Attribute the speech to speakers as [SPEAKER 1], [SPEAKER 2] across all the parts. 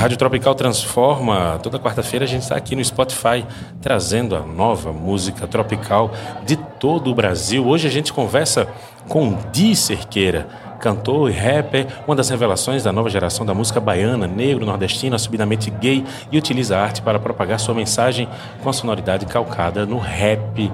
[SPEAKER 1] Rádio Tropical transforma. Toda quarta-feira a gente está aqui no Spotify trazendo a nova música tropical de todo o Brasil. Hoje a gente conversa com Di Cerqueira, cantor e rapper, uma das revelações da nova geração da música baiana, negro, nordestino, assumidamente gay e utiliza a arte para propagar sua mensagem com a sonoridade calcada no rap.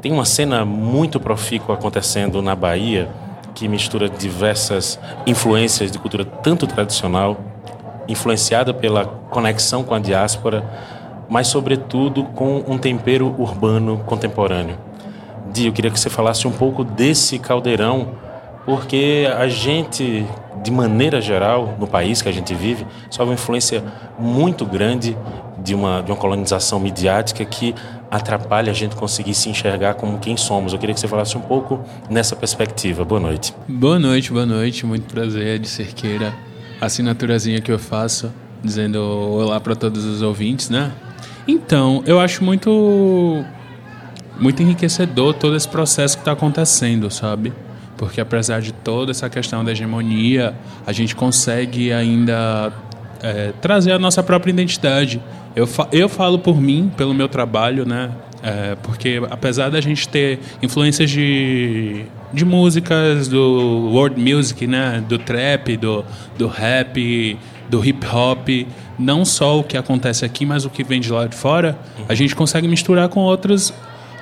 [SPEAKER 1] Tem uma cena muito profícua acontecendo na Bahia que mistura diversas influências de cultura tanto tradicional, influenciada pela conexão com a diáspora, mas sobretudo com um tempero urbano contemporâneo. Di, eu queria que você falasse um pouco desse caldeirão, porque a gente, de maneira geral, no país que a gente vive, sofre uma influência muito grande de uma, de uma colonização midiática que atrapalha a gente conseguir se enxergar como quem somos. Eu queria que você falasse um pouco nessa perspectiva. Boa noite.
[SPEAKER 2] Boa noite, boa noite. Muito prazer de Cerqueira. Assinaturazinha que eu faço, dizendo olá para todos os ouvintes, né? Então, eu acho muito muito enriquecedor todo esse processo que está acontecendo, sabe? Porque apesar de toda essa questão da hegemonia, a gente consegue ainda é, trazer a nossa própria identidade. Eu, fa eu falo por mim, pelo meu trabalho, né? É, porque apesar da gente ter influências de, de músicas do world music, né? Do trap, do, do rap, do hip hop, não só o que acontece aqui, mas o que vem de lá de fora, a gente consegue misturar com outros,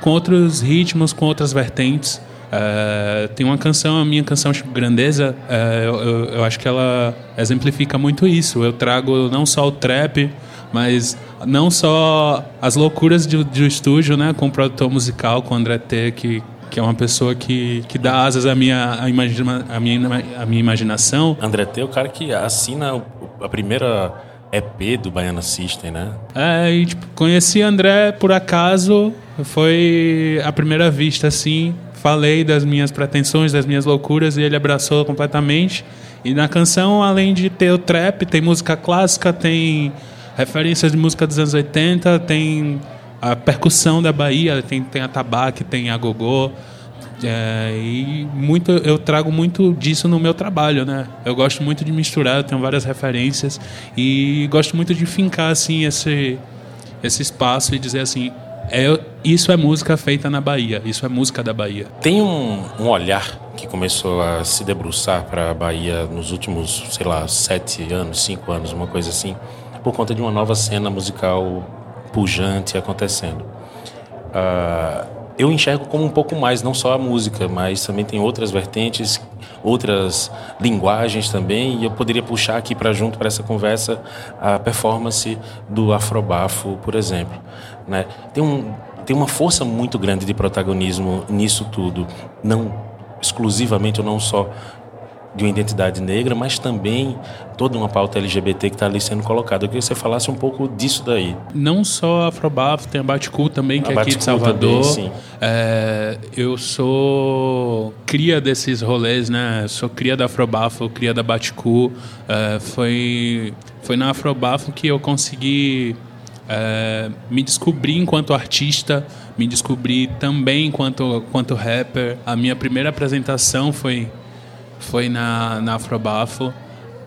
[SPEAKER 2] com outros ritmos, com outras vertentes. Uh, tem uma canção, a minha canção Grandeza, uh, eu, eu, acho que ela exemplifica muito isso. Eu trago não só o trap, mas não só as loucuras do, do estúdio, né, com o produtor musical, com o André T, que, que é uma pessoa que, que dá asas à minha, à imagina, à minha, à minha imaginação.
[SPEAKER 1] André T é o cara que assina a primeira EP do Baiana System, né?
[SPEAKER 2] É, e tipo, conheci André por acaso, foi a primeira vista, assim, falei das minhas pretensões, das minhas loucuras, e ele abraçou completamente. E na canção, além de ter o trap, tem música clássica, tem referências de música dos anos 80, tem a percussão da Bahia, tem, tem a tabaque, tem a gogô. É, e muito, eu trago muito disso no meu trabalho, né? Eu gosto muito de misturar, tenho várias referências e gosto muito de fincar assim esse esse espaço e dizer assim, é, isso é música feita na Bahia, isso é música da Bahia.
[SPEAKER 1] Tem um, um olhar que começou a se debruçar para a Bahia nos últimos, sei lá, sete anos, cinco anos, uma coisa assim, por conta de uma nova cena musical pujante acontecendo. Uh, eu enxergo como um pouco mais, não só a música, mas também tem outras vertentes, outras linguagens também, e eu poderia puxar aqui para junto para essa conversa a performance do Afrobafo, por exemplo. Né? Tem, um, tem uma força muito grande de protagonismo nisso tudo, não exclusivamente ou não só de uma identidade negra, mas também toda uma pauta LGBT que está ali sendo colocada. Eu queria que você falasse um pouco disso daí.
[SPEAKER 2] Não só a Afrobafo, tem a Baticu também, que a é aqui de Salvador. Também, é, eu sou cria desses rolês, né? Sou cria da Afrobafo, cria da Baticu. É, foi, foi na Afrobafo que eu consegui é, me descobrir enquanto artista, me descobrir também enquanto, enquanto rapper. A minha primeira apresentação foi foi na, na Afrobafo,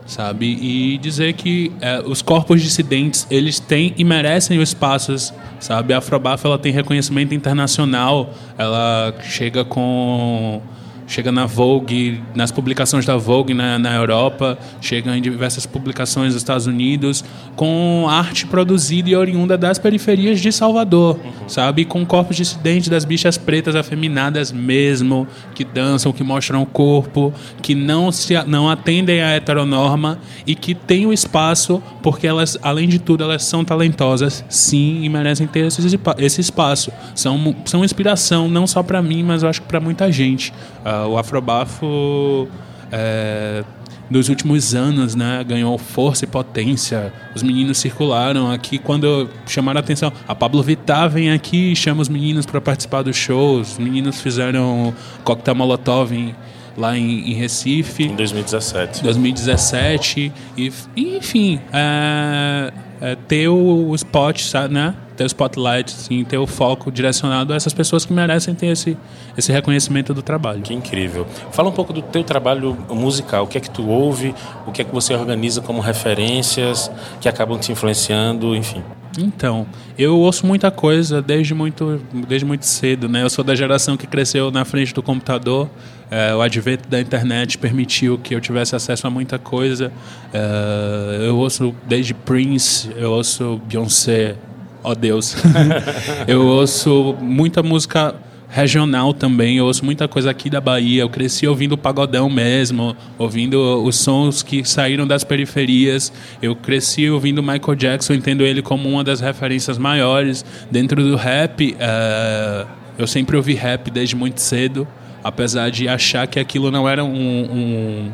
[SPEAKER 2] sabe? E dizer que é, os corpos dissidentes, eles têm e merecem os espaços, sabe? A Afrobafo, ela tem reconhecimento internacional, ela chega com chega na Vogue, nas publicações da Vogue na, na Europa, chega em diversas publicações dos Estados Unidos, com arte produzida e oriunda das periferias de Salvador, uhum. sabe? Com corpos dissidentes das bichas pretas afeminadas mesmo, que dançam, que mostram o corpo, que não, se, não atendem à heteronorma e que têm o espaço, porque elas, além de tudo, elas são talentosas, sim, e merecem ter esse, esse espaço. São, são inspiração, não só para mim, mas eu acho que para muita gente. Uh, o Afrobafo é, nos últimos anos né, ganhou força e potência. Os meninos circularam aqui quando chamaram a atenção. A Pablo Vittar vem aqui e chama os meninos para participar dos shows. Os meninos fizeram coquetel Molotov em, lá em, em, Recife.
[SPEAKER 1] Em 2017.
[SPEAKER 2] 2017. E, enfim, é, é, ter o, spot, sabe, né? ter o spotlight, assim, ter o foco direcionado a essas pessoas que merecem ter esse, esse reconhecimento do trabalho.
[SPEAKER 1] Que incrível. Fala um pouco do teu trabalho musical. O que é que tu ouve? O que é que você organiza como referências que acabam te influenciando, enfim?
[SPEAKER 2] Então, eu ouço muita coisa desde muito, desde muito cedo, né? Eu sou da geração que cresceu na frente do computador. É, o advento da internet permitiu que eu tivesse acesso a muita coisa. É, eu ouço desde Prince, eu ouço Beyoncé, ó oh Deus. eu ouço muita música regional também. Eu ouço muita coisa aqui da Bahia. Eu cresci ouvindo pagodão mesmo, ouvindo os sons que saíram das periferias. Eu cresci ouvindo Michael Jackson, entendo ele como uma das referências maiores. Dentro do rap, uh, eu sempre ouvi rap desde muito cedo, apesar de achar que aquilo não era um, um,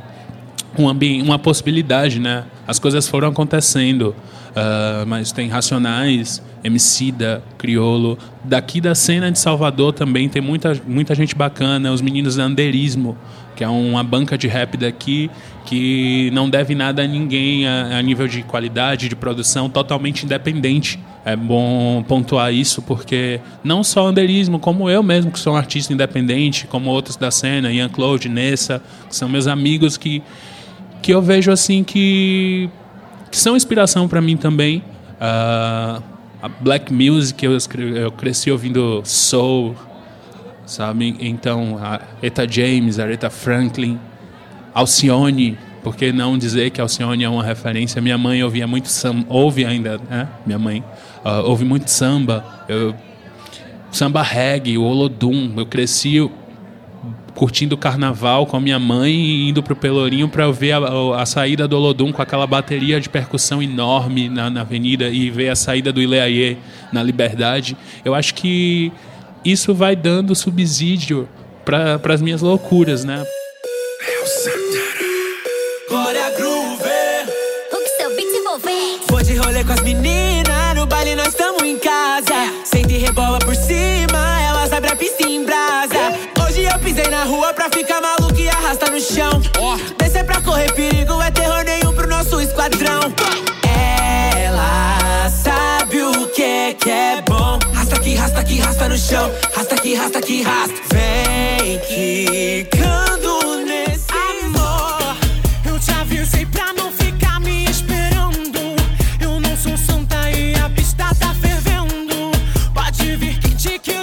[SPEAKER 2] um ambiente, uma possibilidade, né? As coisas foram acontecendo. Uh, mas tem Racionais, Emicida, Criolo. Daqui da cena de Salvador também tem muita, muita gente bacana, os meninos da Anderismo, que é uma banca de rap daqui que não deve nada a ninguém a, a nível de qualidade, de produção, totalmente independente. É bom pontuar isso porque não só Anderismo, como eu mesmo, que sou um artista independente, como outros da cena, Ian Claude, Nessa, que são meus amigos que, que eu vejo assim que, que são inspiração para mim também. Uh, a black music, eu, eu cresci ouvindo soul, sabe? Então, a Eta James, Aretha Franklin, Alcione, por que não dizer que Alcione é uma referência? Minha mãe ouvia muito samba, ouve ainda, né? Minha mãe uh, ouve muito samba, eu, samba reggae, o Olodum, eu cresci curtindo o carnaval com a minha mãe e indo pro Pelourinho para ver a, a, saída do Olodum com aquela bateria de percussão enorme na, na avenida e ver a saída do Ileaie na Liberdade. Eu acho que isso vai dando subsídio para as minhas loucuras, né? Glória Groove. O que seu beat envolver? Vou de rolê com as meninas, no chão. Descer pra correr perigo é terror nenhum pro nosso esquadrão. Ela sabe o que que é bom. Rasta que rasta que rasta no chão. Rasta que rasta que rasta. Vem quicando nesse amor. Eu te avisei pra não ficar me esperando. Eu não sou santa e a pista tá fervendo. Pode vir que que o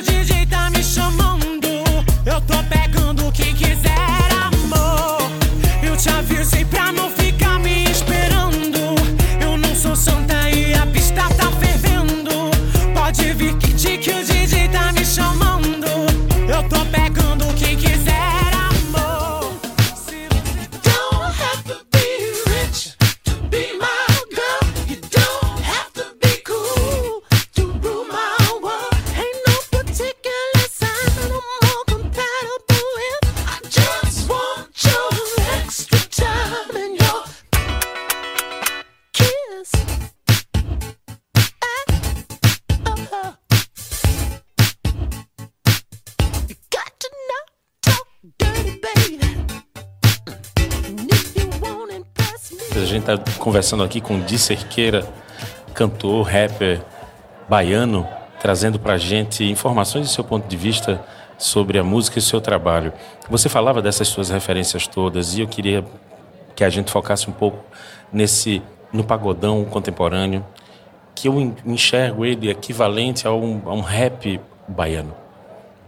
[SPEAKER 1] gente está conversando aqui com Di Cerqueira, cantor, rapper baiano, trazendo para a gente informações do seu ponto de vista sobre a música e o seu trabalho. Você falava dessas suas referências todas e eu queria que a gente focasse um pouco nesse no pagodão contemporâneo, que eu en- enxergo ele equivalente a um, a um rap baiano,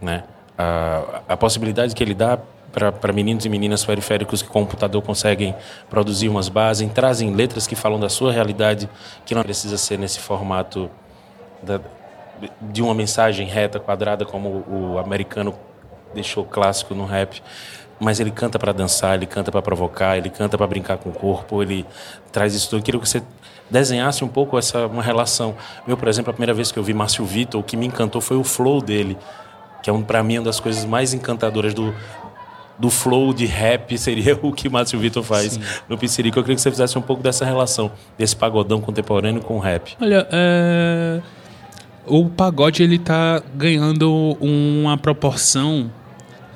[SPEAKER 1] né? A, a possibilidade que ele dá para meninos e meninas periféricos que com o computador conseguem produzir umas bases, trazem letras que falam da sua realidade, que não precisa ser nesse formato da- de uma mensagem reta, quadrada, como o americano deixou clássico no rap. Mas ele canta para dançar, ele canta para provocar, ele canta para brincar com o corpo, ele traz isso tudo. Eu queria que você desenhasse um pouco essa uma relação. Eu, por exemplo, a primeira vez que eu vi Márcio Vitor, o que me encantou foi o flow dele, que é um, para mim uma das coisas mais encantadoras do do flow de rap seria o que Márcio Vitor faz no Pizzerico. Eu queria que você fizesse um pouco dessa relação, desse pagodão contemporâneo com o rap.
[SPEAKER 2] Olha, é... o pagode ele tá ganhando uma proporção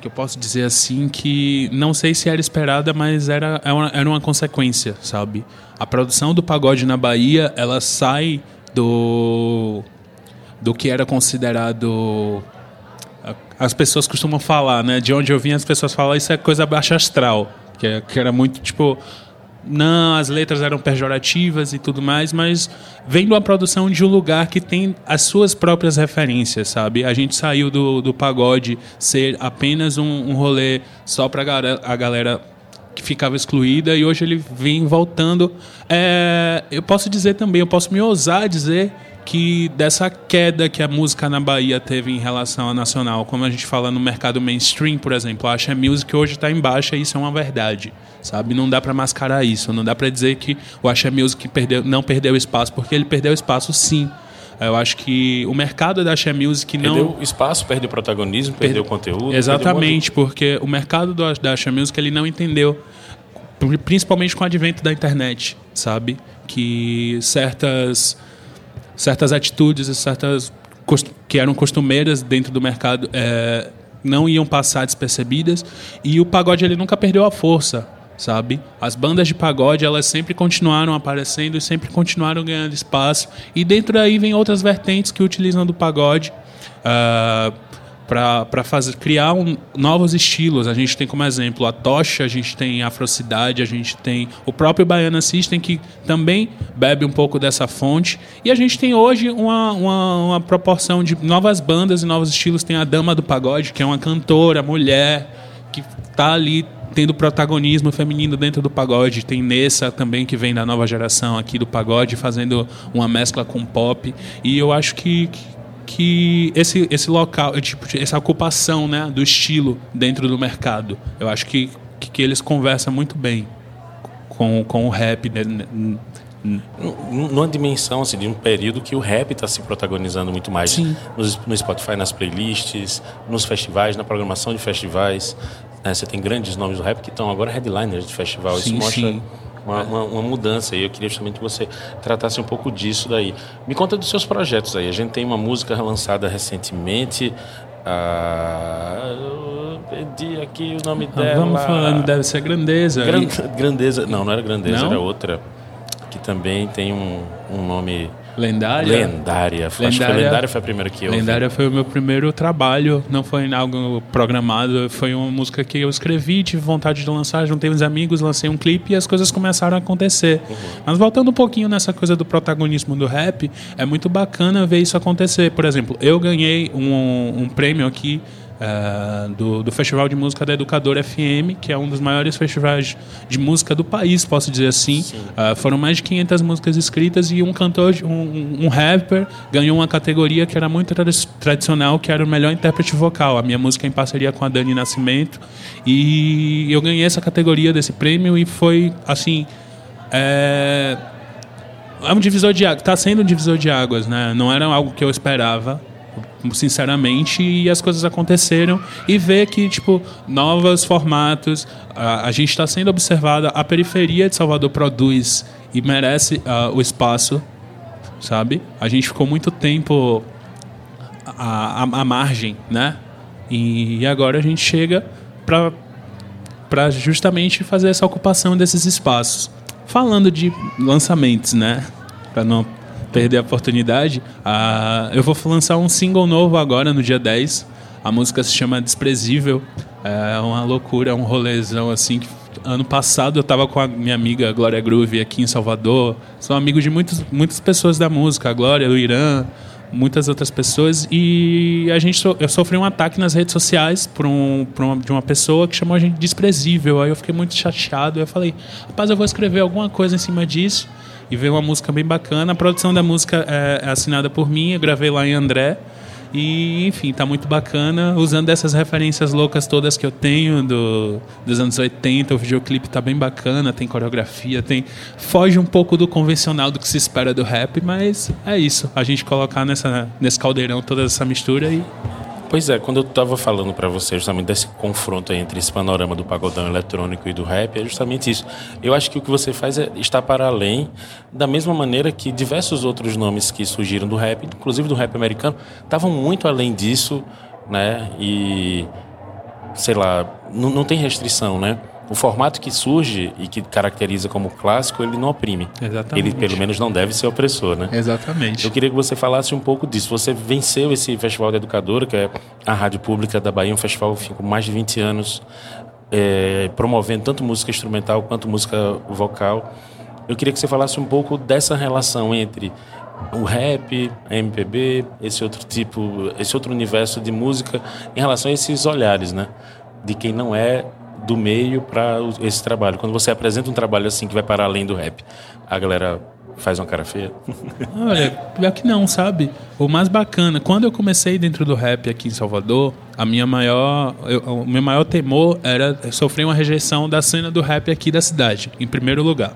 [SPEAKER 2] que eu posso dizer assim que não sei se era esperada, mas era, era uma- era uma consequência, sabe? A produção do pagode na Bahia, ela sai do do que era considerado as pessoas costumam falar, né? De onde eu vim, as pessoas falam isso é coisa baixa astral, que, é, que era muito tipo não, as letras eram pejorativas e tudo mais, mas vem de uma produção de um lugar que tem as suas próprias referências, sabe? A gente saiu do, do pagode ser apenas um, um rolê só para a galera que ficava excluída e hoje ele vem voltando. É, eu posso dizer também, eu posso me ousar dizer que dessa queda que a música na Bahia teve em relação à nacional, como a gente fala no mercado mainstream, por exemplo, a Axé Music hoje está em baixa e isso é uma verdade, sabe? Não dá para mascarar isso, não dá para dizer que o Axé Music perdeu, não perdeu espaço, porque ele perdeu espaço sim. Eu acho que o mercado da Axé Music não...
[SPEAKER 1] Perdeu espaço, perdeu protagonismo, perdeu conteúdo.
[SPEAKER 2] Exatamente, perdeu porque o mercado da Axé Music ele não entendeu, principalmente com o advento da internet, sabe? Que certas certas atitudes e certas que eram costumeiras dentro do mercado é, não iam passar despercebidas. E o pagode ele nunca perdeu a força sabe? As bandas de pagode elas sempre continuaram aparecendo e sempre continuaram ganhando espaço. E dentro daí vem outras vertentes que utilizam do pagode. Uh, para fazer criar um, novos estilos. A gente tem como exemplo a Tocha, a gente tem a Afrocidade, a gente tem o próprio Baiana System que também bebe um pouco dessa fonte. E a gente tem hoje uma, uma, uma proporção de novas bandas e novos estilos. Tem a Dama do Pagode, que é uma cantora, mulher, que está ali tendo protagonismo feminino dentro do pagode. Tem Nessa também, que vem da nova geração aqui do pagode, fazendo uma mescla com pop. E eu acho que, que esse, esse local, tipo, essa ocupação né, do estilo dentro do mercado, eu acho que, que, que eles conversam muito bem com, com o rap. Né,
[SPEAKER 1] numa dimensão assim, de um período que o rap está se protagonizando muito mais no, no, Spotify, nas playlists, nos festivais, na programação de festivais. Né? Você tem grandes nomes do rap que estão agora headliners de festival. Sim, Isso mostra sim uma, uma, uma, mudança. E eu queria justamente que você tratasse um pouco disso daí. Me conta dos seus projetos aí. A gente tem uma música lançada recentemente. Ah, eu perdi aqui o nome dela.
[SPEAKER 2] Vamos falando, deve ser Grandeza.
[SPEAKER 1] Gran, grandeza, não, não era Grandeza, não? era outra. Que também tem um, um nome
[SPEAKER 2] Lendária?
[SPEAKER 1] Lendária. Acho que Lendária foi a primeira que eu
[SPEAKER 2] Lendária ouvi. foi o meu primeiro trabalho, não foi algo programado, foi uma música que eu escrevi, tive vontade de lançar, juntei uns amigos, lancei um clipe e as coisas começaram a acontecer. Uhum. Mas voltando um pouquinho nessa coisa do protagonismo do rap, é muito bacana ver isso acontecer. Por exemplo, eu ganhei um, um prêmio aqui uh, do, do Festival de Música da Educador FM, que é um dos maiores festivais de música do país, posso dizer assim. Uh, foram mais de 500 músicas escritas e um cantor, um, um rapper, ganhou uma categoria que era muito tradicional, que era o melhor intérprete vocal. A minha música é em parceria com a Dani Nascimento. E eu ganhei essa categoria desse prêmio e foi, assim... É, é um divisor de águas, está sendo um divisor de águas, né? Não era algo que eu esperava, sinceramente, e as coisas aconteceram e ver que, tipo, novos formatos, a, a gente está sendo observada, a periferia de Salvador produz e merece uh, o espaço, sabe? A gente ficou muito tempo à, à, à margem, né? E, e agora a gente chega para para justamente fazer essa ocupação desses espaços. Falando de lançamentos, né? Para não perder a oportunidade, uh, eu vou lançar um single novo agora, no dia 10. A música se chama Desprezível. É uma loucura, é um rolezão assim. Ano passado eu estava com a minha amiga Glória Groove aqui em Salvador. Sou amigo de muitos, muitas pessoas da música, a Glória, o Irã, muitas outras pessoas. E a gente so, eu sofri um ataque nas redes sociais por, um, por uma, de uma pessoa que chamou a gente de desprezível. Aí eu fiquei muito chateado. Eu falei, rapaz, eu vou escrever alguma coisa em cima disso e veio uma música bem bacana. A produção da música é, é assinada por mim, eu gravei lá em André. E, enfim, tá muito bacana. Usando essas referências loucas todas que eu tenho do, dos anos 80, o videoclipe tá bem bacana, tem coreografia, tem. Foge um pouco do convencional do que se espera do rap, mas é isso. A gente colocar nessa, nesse caldeirão toda essa mistura e
[SPEAKER 1] Pois é, quando eu estava falando para você justamente desse confronto entre esse panorama do pagodão eletrônico e do rap, é justamente isso. Eu acho que o que você faz é estar para além, da mesma maneira que diversos outros nomes que surgiram do rap, inclusive do rap americano, estavam muito além disso, né? E sei lá, não, não tem restrição, né? O formato que surge e que caracteriza como clássico, ele não oprime.
[SPEAKER 2] Exatamente.
[SPEAKER 1] Ele, pelo menos, não deve ser opressor, né?
[SPEAKER 2] Exatamente.
[SPEAKER 1] Eu queria que você falasse um pouco disso. Você venceu esse Festival da Educadora, que é a Rádio Pública da Bahia, um festival com mais de 20 anos, é, promovendo tanto música instrumental quanto música vocal. Eu queria que você falasse um pouco dessa relação entre o rap, a MPB, esse outro tipo, esse outro universo de música em relação a esses olhares, né? De quem não é do meio para esse trabalho. Quando você apresenta um trabalho assim que vai para além do rap, a galera faz uma cara feia?
[SPEAKER 2] Olha, pior que não, sabe? O mais bacana, quando eu comecei dentro do rap aqui em Salvador, a minha maior, eu, o meu maior temor era sofrer uma rejeição da cena do rap aqui da cidade, em primeiro lugar.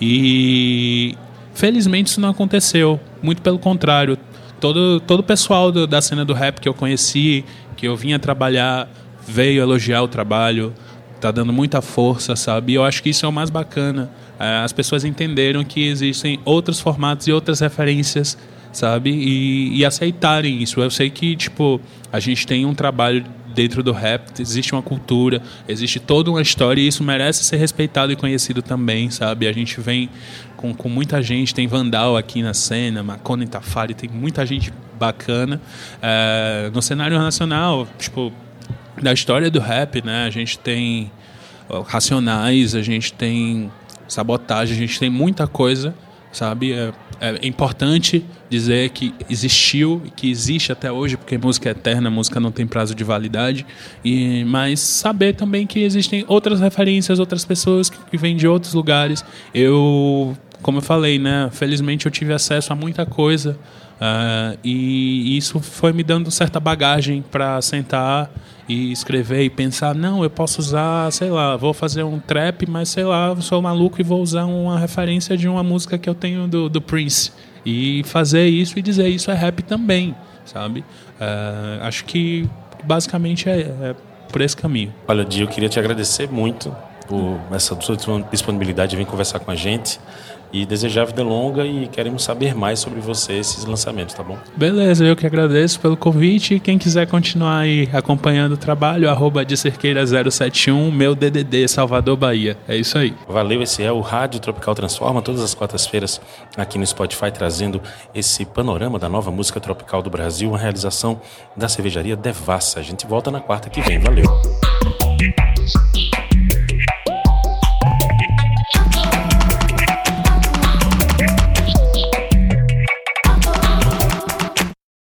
[SPEAKER 2] E felizmente isso não aconteceu, muito pelo contrário. Todo, todo o pessoal do, da cena do rap que eu conheci, que eu vinha trabalhar, veio elogiar o trabalho, tá dando muita força, sabe? E eu acho que isso é o mais bacana. É, as pessoas entenderam que existem outros formatos e outras referências, sabe? E, e aceitarem isso. Eu sei que, tipo, a gente tem um trabalho dentro do rap, existe uma cultura, existe toda uma história e isso merece ser respeitado e conhecido também, sabe? A gente vem com, com muita gente, tem Vandal aqui na cena, Macone Tafari, tem muita gente bacana. É, no cenário nacional, tipo, da história do rap, né? A gente tem Racionais, a gente tem Sabotagem, a gente tem muita coisa, sabe? É, é importante dizer que existiu e que existe até hoje, porque música é eterna, música não tem prazo de validade, e mas saber também que existem outras referências, outras pessoas que, que vêm de outros lugares. Eu, como eu falei, né? Felizmente eu tive acesso a muita coisa Uh, e isso foi me dando certa bagagem para sentar e escrever e pensar, não, eu posso usar, sei lá, vou fazer um trap, mas sei lá, sou maluco e vou usar uma referência de uma música que eu tenho do, do Prince. E fazer isso e dizer isso é rap também, sabe? Uh, acho que basicamente é, é, por esse caminho.
[SPEAKER 1] Olha, Dio, eu queria te agradecer muito por essa sua disponibilidade de vir conversar com a gente e desejar vida longa e queremos saber mais sobre você, esses lançamentos, tá bom?
[SPEAKER 2] Beleza, eu que agradeço pelo convite. Quem quiser continuar aí acompanhando o trabalho, arroba de cerqueira 071, meu DDD, Salvador, Bahia. É isso aí.
[SPEAKER 1] Valeu, esse é o Rádio Tropical Transforma, todas as quartas-feiras aqui no Spotify, trazendo esse panorama da nova música tropical do Brasil, uma realização da cervejaria Devassa. A gente volta na quarta que vem. Valeu!